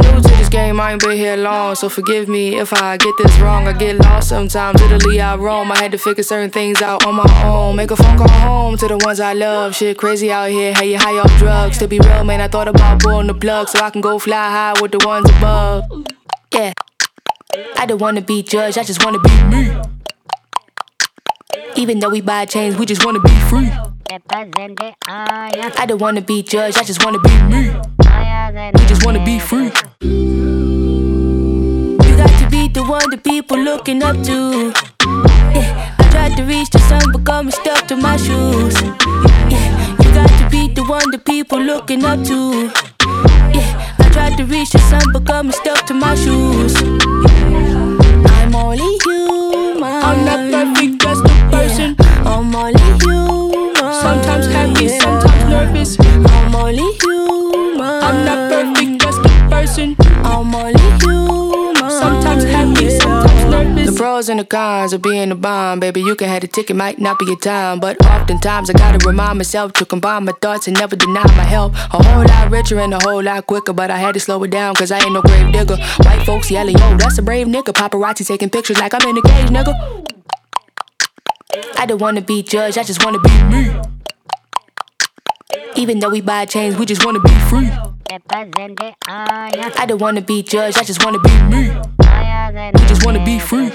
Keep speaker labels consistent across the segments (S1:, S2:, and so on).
S1: I'm new to this game, I ain't been here long, so forgive me if I get this wrong. I get lost sometimes, Italy I roam. I had to figure certain things out on my own. Make a phone call home to the ones I love. Shit crazy out here, how you high off drugs. To be real, man, I thought about pulling the plug so I can go fly high with the ones above. Yeah, I don't wanna be judged, I just wanna be me. Even though we buy chains, we just wanna be free. I don't wanna be judged, I just wanna be me. We just wanna be free.
S2: You got to be the one that people looking up to. Yeah, I tried to reach the sun, but got me stuck to my shoes. Yeah, you got to be the one that people looking up to. Yeah, I tried to reach the sun, but got me stuck to my shoes. I'm only human. I'm not perfect, just a person. I'm only human. Sometimes happy, sometimes nervous. I'm only human. I'm not perfect, just a person. I'm only human. Sometimes happy, sometimes nervous.
S1: The pros and the cons of being a bomb, baby. You can have the ticket, might not be your time. But oftentimes I gotta remind myself to combine my thoughts and never deny my help. A whole lot richer and a whole lot quicker, but I had to slow it down, cause I ain't no grave digger. White folks yelling, yo, that's a brave nigga. Paparazzi taking pictures like I'm in a cage, nigga. I don't wanna be judged, I just wanna be me. Even though we buy chains, we just wanna be free. I don't wanna be judged, I just wanna be me. We just wanna be free.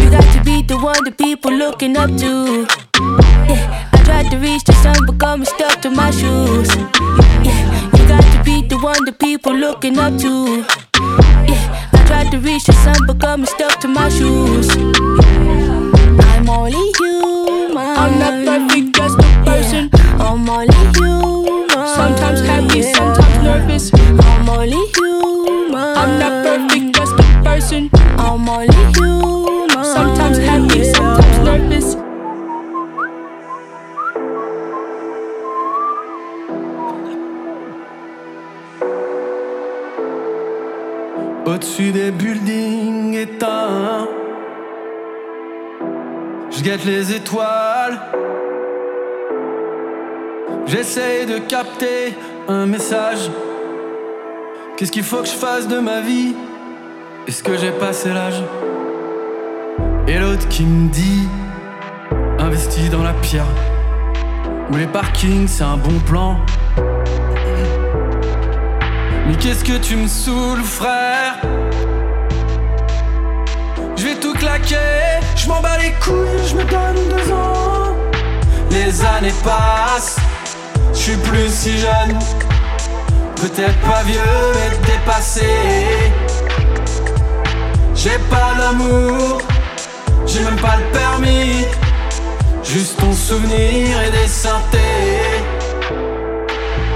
S2: You got to be the one that people looking up to. Yeah, I tried to reach the sun, but got me stuck to my shoes. Yeah, you got to be the one that people looking up to. Yeah, I tried to reach the sun, but got me stuck to my shoes. I'm only human. I'm not perfect, just
S3: les étoiles. J'essaye de capter un message. Qu'est-ce qu'il faut que je fasse de ma vie? Est-ce que j'ai passé l'âge? Et l'autre qui me dit Investis dans la pierre. Ou les parkings, c'est un bon plan. Mais qu'est-ce que tu me saoules, frère? Je m'en bats les couilles, je me donne deux ans. Les années passent, je suis plus si jeune. Peut-être pas vieux, mais dépassé. J'ai pas l'amour, j'ai même pas le permis.
S4: Juste ton souvenir et des synthés.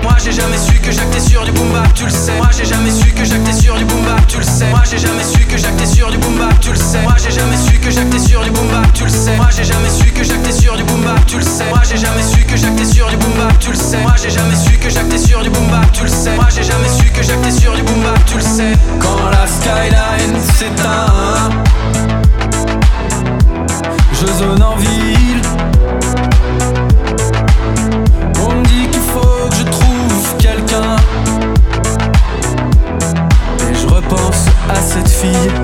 S4: Moi j'ai jamais su que j'actais sur du boom bap, tu le sais. Moi j'ai jamais su que j'actais sur du boom bap, tu le sais. Moi j'ai jamais su que j'actais sur du boom bap, tu le sais. Moi j'ai jamais su que j'actais sur du boom bap, tu le sais. Moi j'ai jamais su que j'actais sur du boom bap, tu le sais. Moi j'ai jamais su que j'actais sur du boom bap, tu le sais. Moi j'ai jamais su que j'actais sur du boomba, tu le sais. Moi j'ai jamais su que j'actais sur du boom bap, tu le sais. Quand la skyline s'éteint, je zone en ville. à cette fille.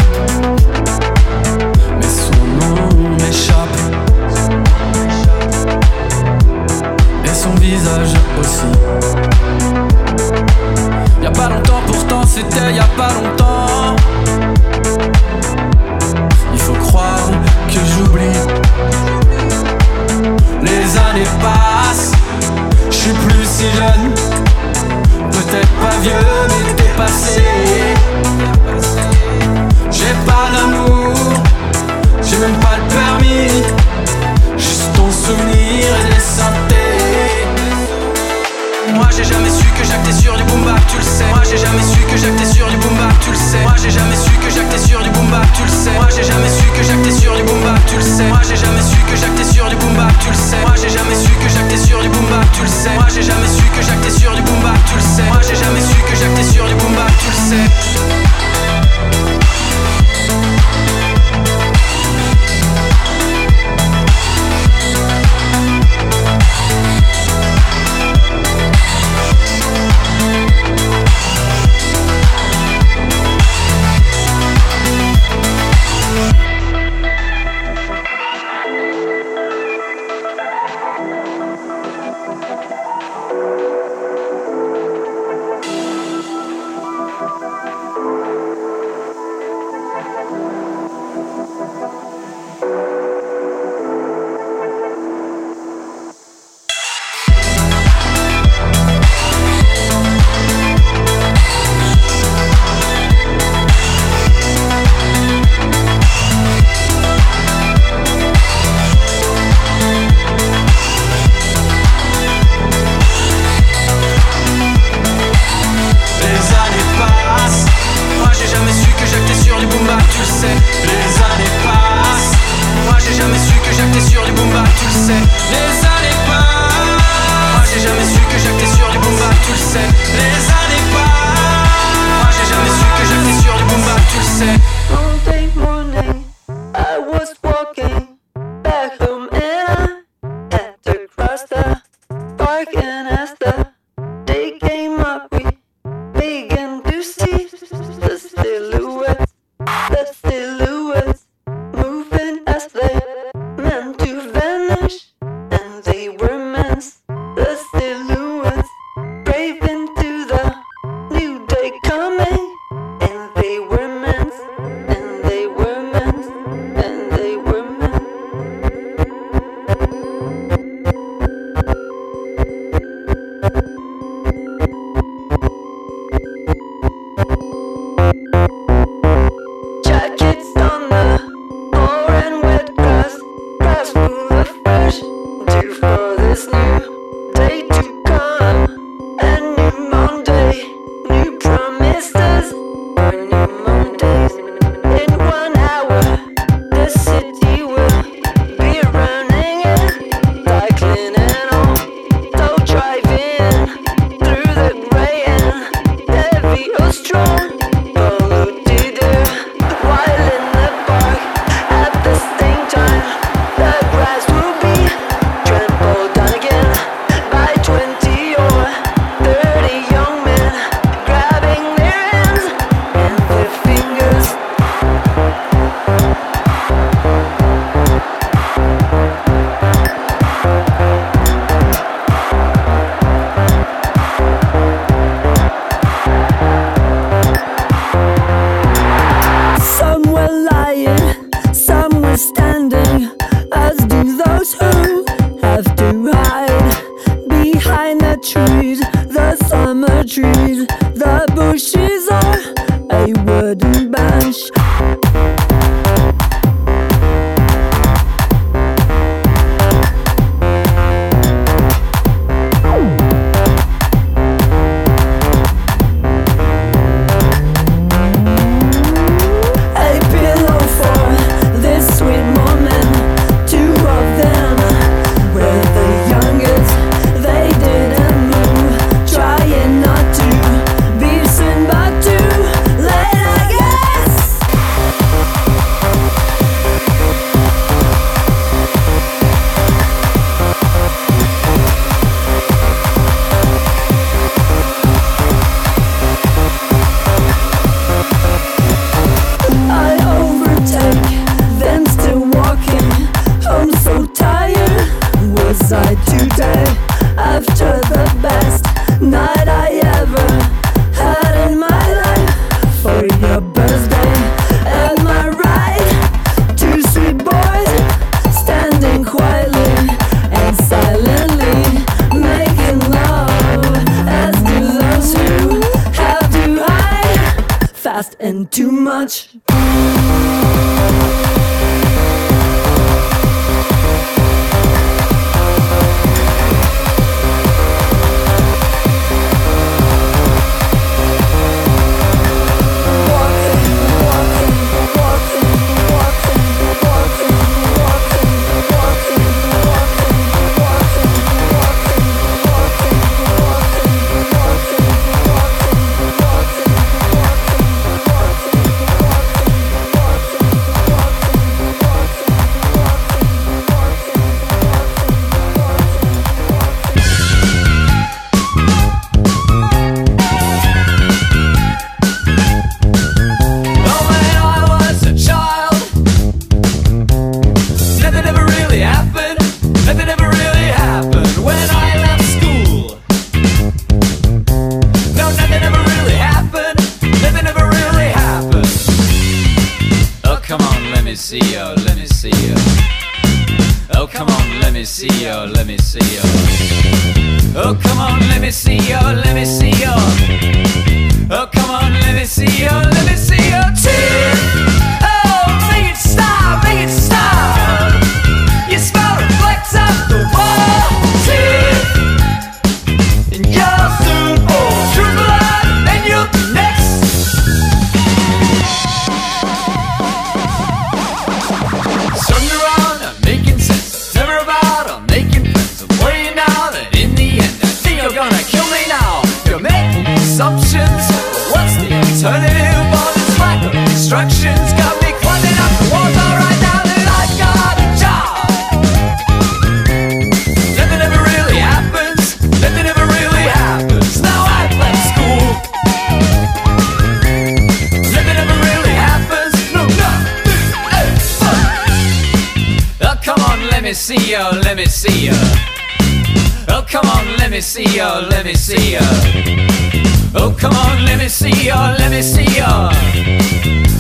S5: see
S6: ya, let me see ya.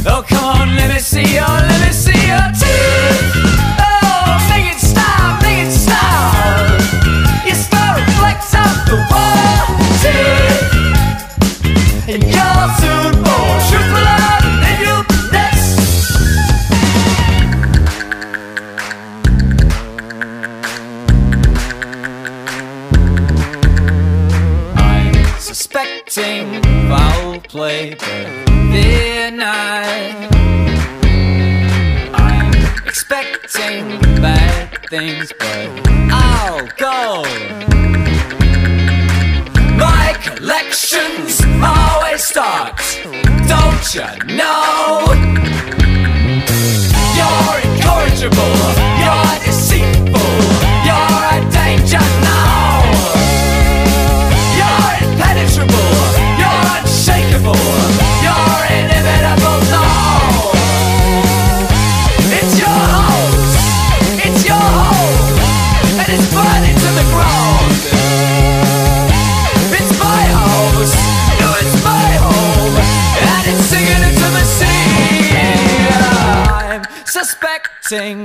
S6: Oh, come on, let me see ya, let me see ya. should know? You're incorrigible.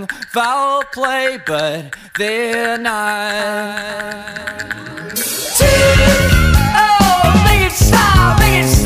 S6: foul play, but they're not. T- oh, make it stop, make it stop.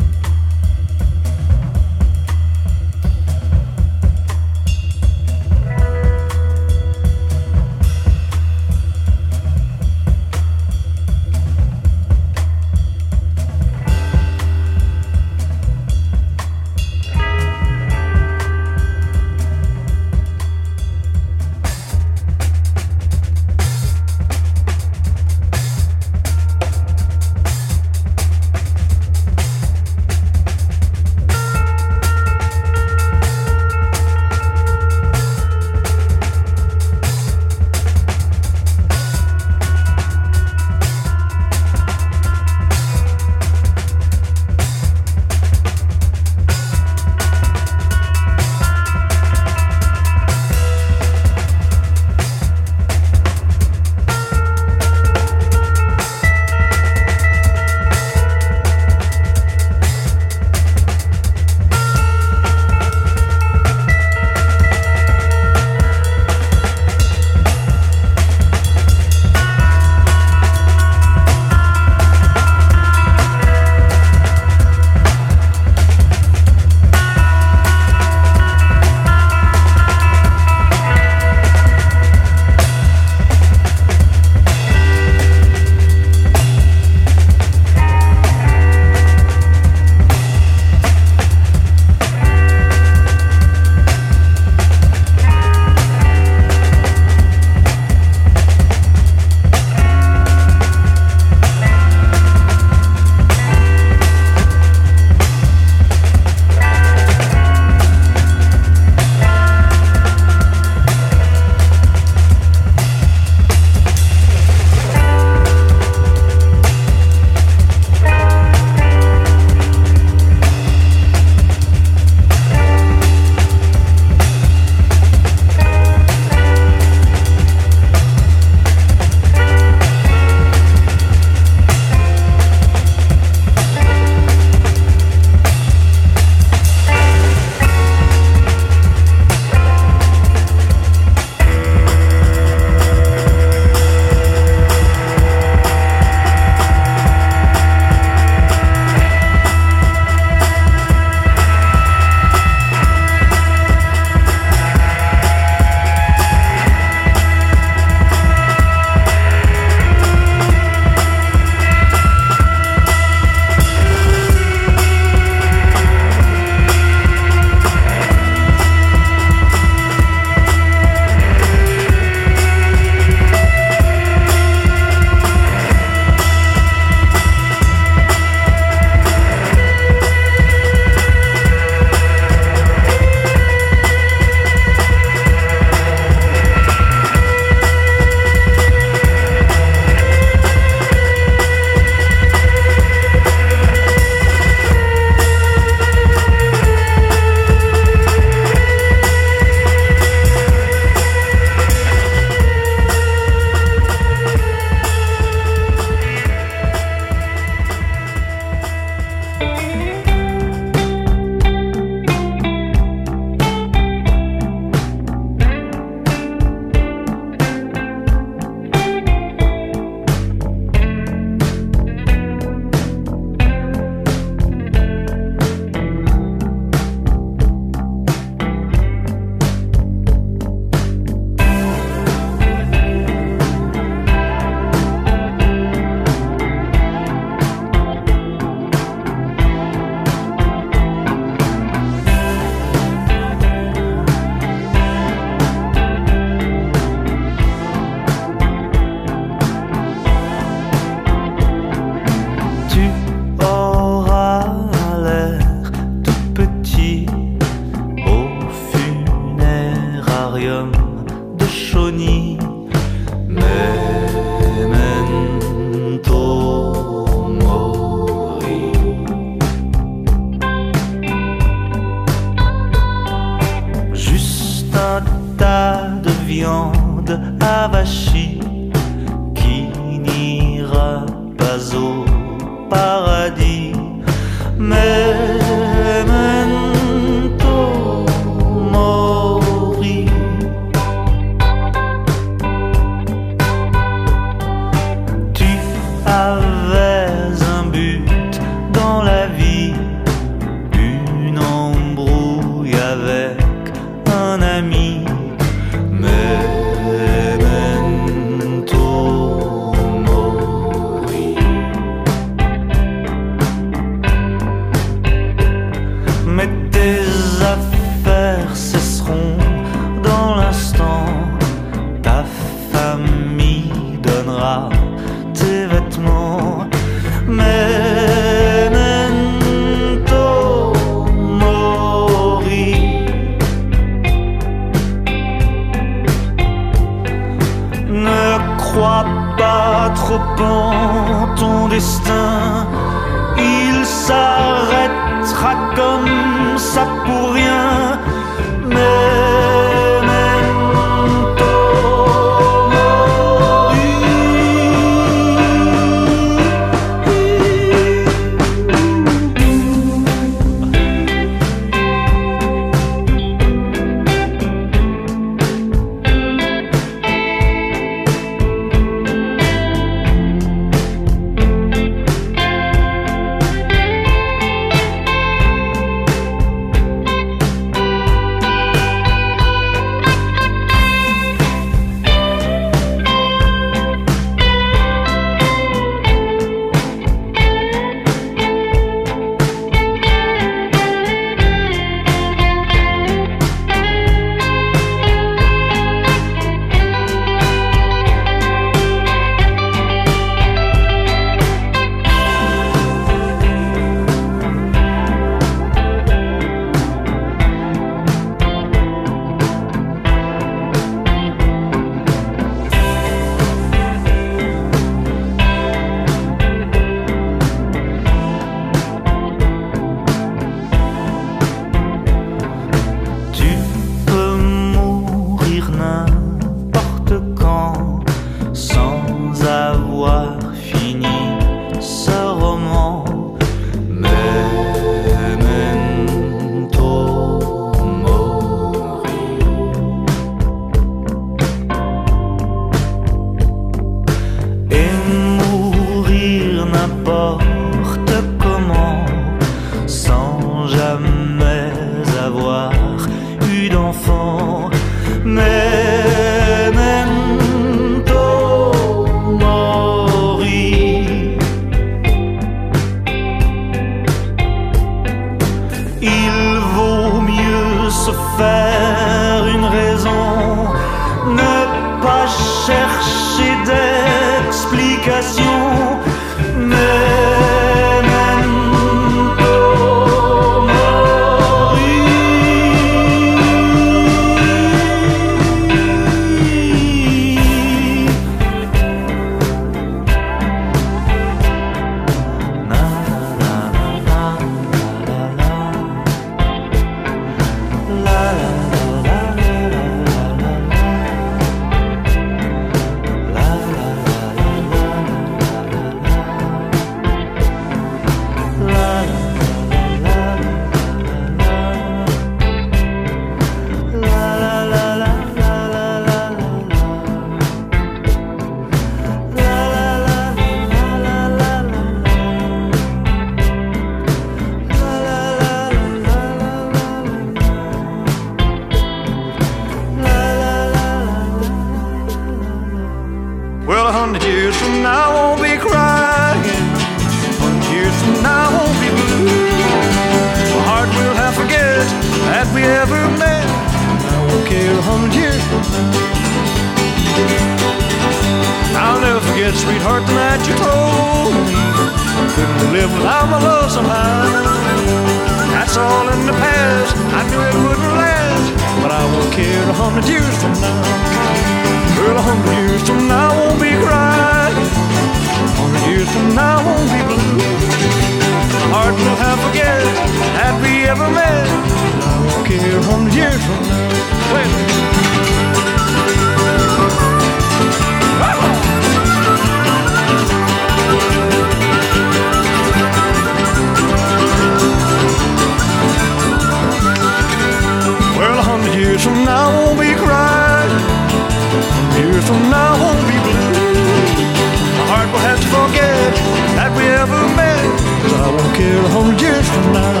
S7: care a hundred years from now.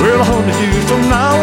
S7: Well, a hundred years from now.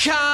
S7: Come.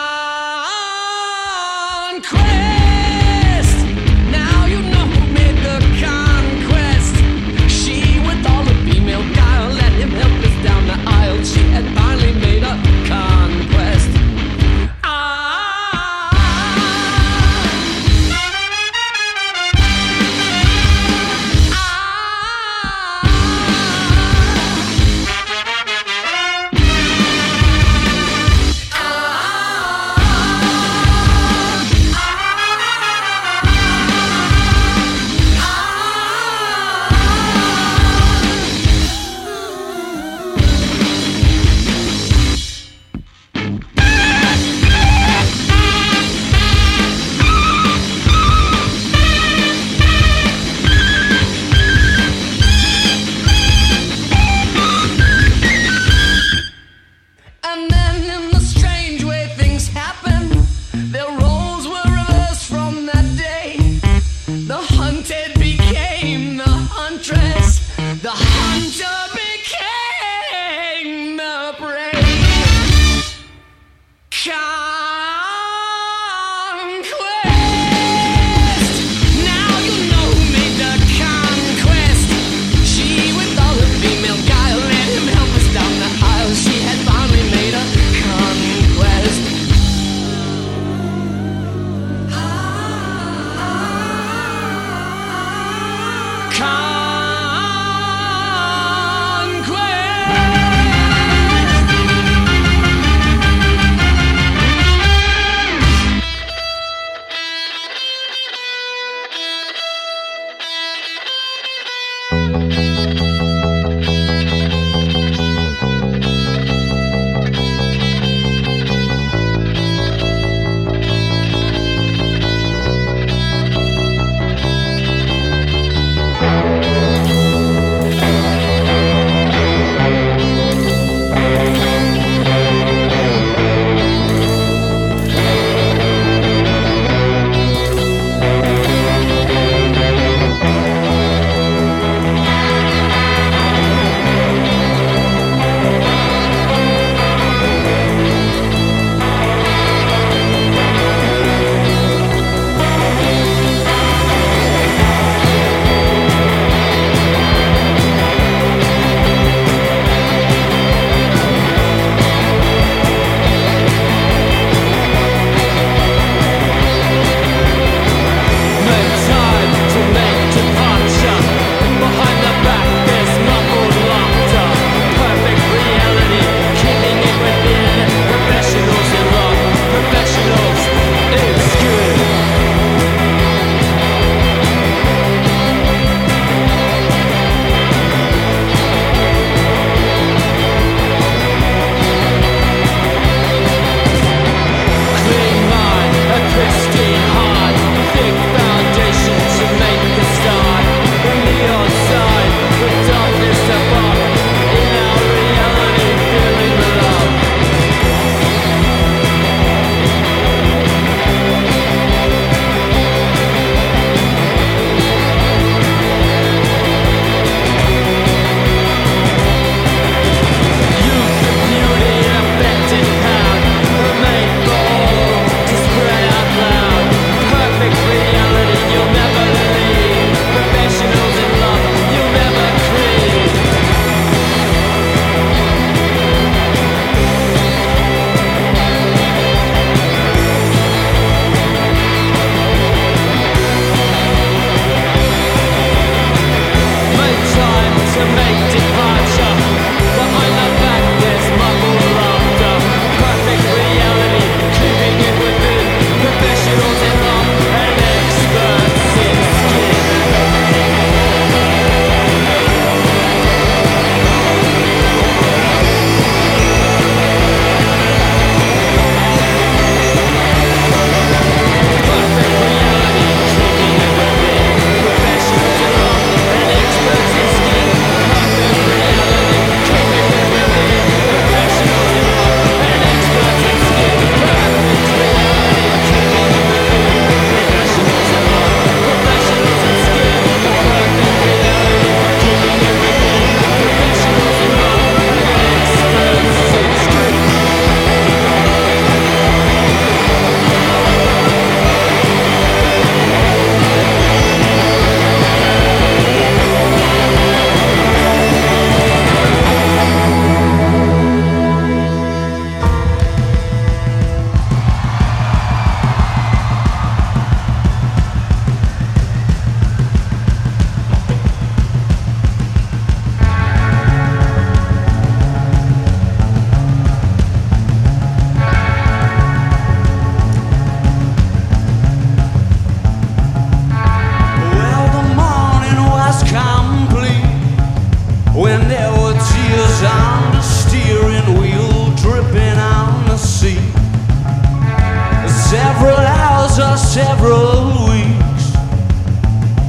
S7: several weeks.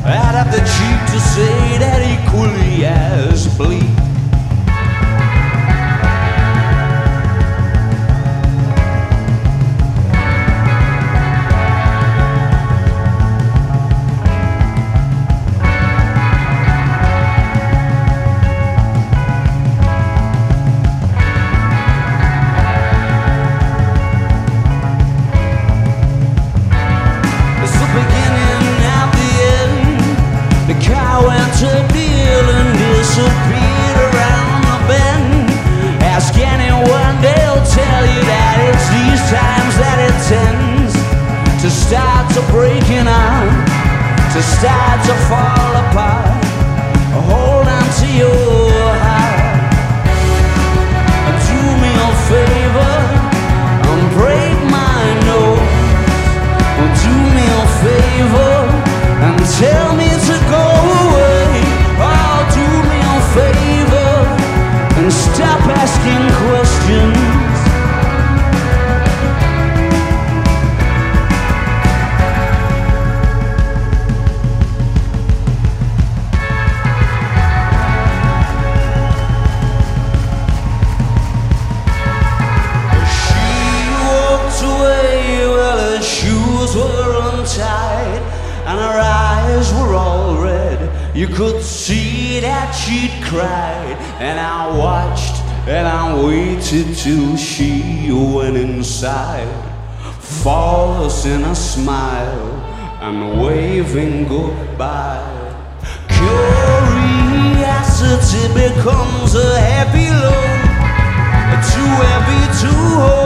S7: I'd have the cheek to
S8: say that equally as bleak. Becomes a heavy load. Too heavy to hold,